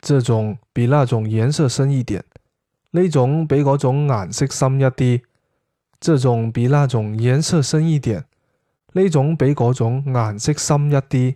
这种比那种颜色深一点，呢种比嗰种颜色深一啲。这种比那种颜色深一点，呢种比嗰种颜色深一啲。